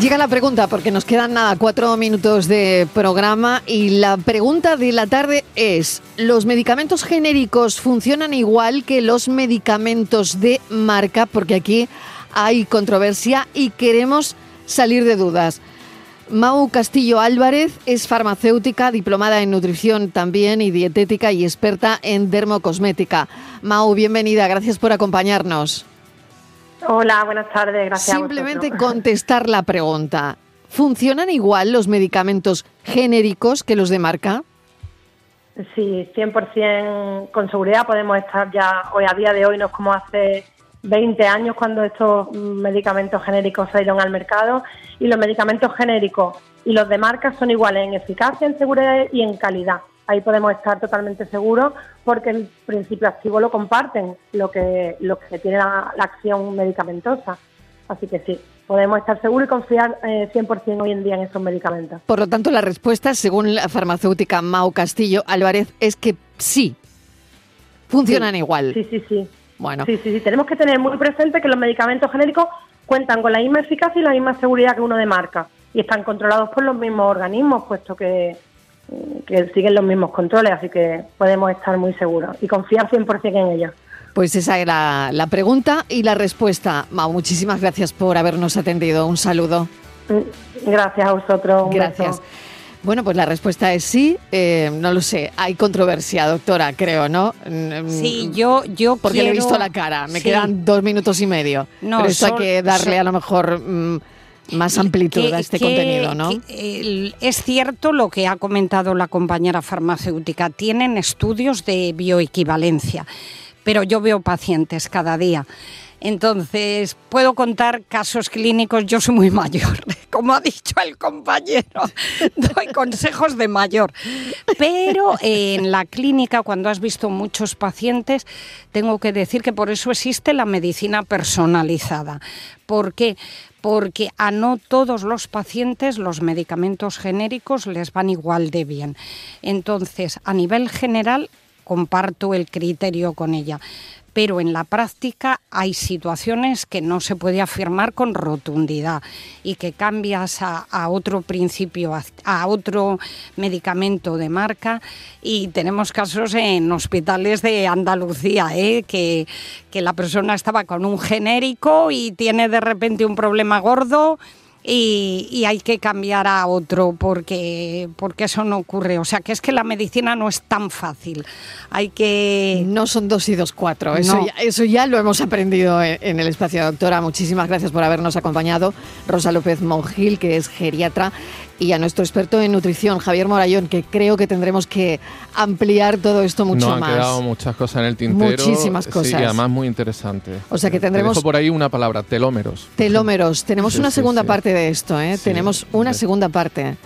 Llega la pregunta, porque nos quedan nada, cuatro minutos de programa y la pregunta de la tarde es, ¿los medicamentos genéricos funcionan igual que los medicamentos de marca? Porque aquí hay controversia y queremos salir de dudas. Mau Castillo Álvarez es farmacéutica, diplomada en nutrición también y dietética y experta en dermocosmética. Mau, bienvenida, gracias por acompañarnos. Hola, buenas tardes, gracias. Simplemente contestar la pregunta. ¿Funcionan igual los medicamentos genéricos que los de marca? Sí, 100% con seguridad podemos estar ya hoy a día de hoy, no es como hace 20 años cuando estos medicamentos genéricos salieron al mercado y los medicamentos genéricos y los de marca son iguales en eficacia, en seguridad y en calidad ahí podemos estar totalmente seguros porque el principio activo lo comparten, lo que, lo que tiene la, acción medicamentosa. Así que sí, podemos estar seguros y confiar 100% eh, hoy en día en esos medicamentos. Por lo tanto, la respuesta, según la farmacéutica Mau Castillo Álvarez, es que sí, funcionan igual. Sí, sí, sí. Bueno. Sí, sí, sí. Tenemos que tener muy presente que los medicamentos genéricos cuentan con la misma eficacia y la misma seguridad que uno de marca y están controlados por los mismos organismos, puesto que que siguen los mismos controles, así que podemos estar muy seguros y confiar 100% en ellos. Pues esa era la pregunta y la respuesta. Mau, muchísimas gracias por habernos atendido. Un saludo. Mm, gracias a vosotros. gracias. Bueno, pues la respuesta es sí. Eh, no lo sé. Hay controversia, doctora, creo, ¿no? Mm, sí, yo, yo Porque le he visto la cara. Me quedan dos minutos y medio. No, Pero eso hay que darle a lo mejor... Mm, más amplitud a este contenido, ¿no? es cierto lo que ha comentado la compañera farmacéutica, tienen estudios de bioequivalencia, pero yo veo pacientes cada día. Entonces, puedo contar casos clínicos, yo soy muy mayor, como ha dicho el compañero, doy consejos de mayor. Pero en la clínica, cuando has visto muchos pacientes, tengo que decir que por eso existe la medicina personalizada. ¿Por qué? Porque a no todos los pacientes los medicamentos genéricos les van igual de bien. Entonces, a nivel general, comparto el criterio con ella pero en la práctica hay situaciones que no se puede afirmar con rotundidad y que cambias a, otro principio, a, otro medicamento de marca y tenemos casos en hospitales de Andalucía, ¿eh? que, que la persona estaba con un genérico y tiene de repente un problema gordo y, hay que cambiar a otro porque, porque eso no ocurre. O sea, que es que la medicina no es tan fácil. Hay que... No son dos y dos cuatro. Eso, ya, eso ya lo hemos aprendido en el espacio. Doctora, muchísimas gracias por habernos acompañado. Rosa López Mongil, que es geriatra y a nuestro experto en nutrición, Javier Morayón, que creo que tendremos que ampliar todo esto mucho más. han quedado muchas cosas en el tintero. Muchísimas cosas. Sí, y además muy interesante. O sea que tendremos... por ahí una palabra, telómeros. Telómeros. Tenemos una segunda parte de esto, ¿eh? Tenemos una segunda parte.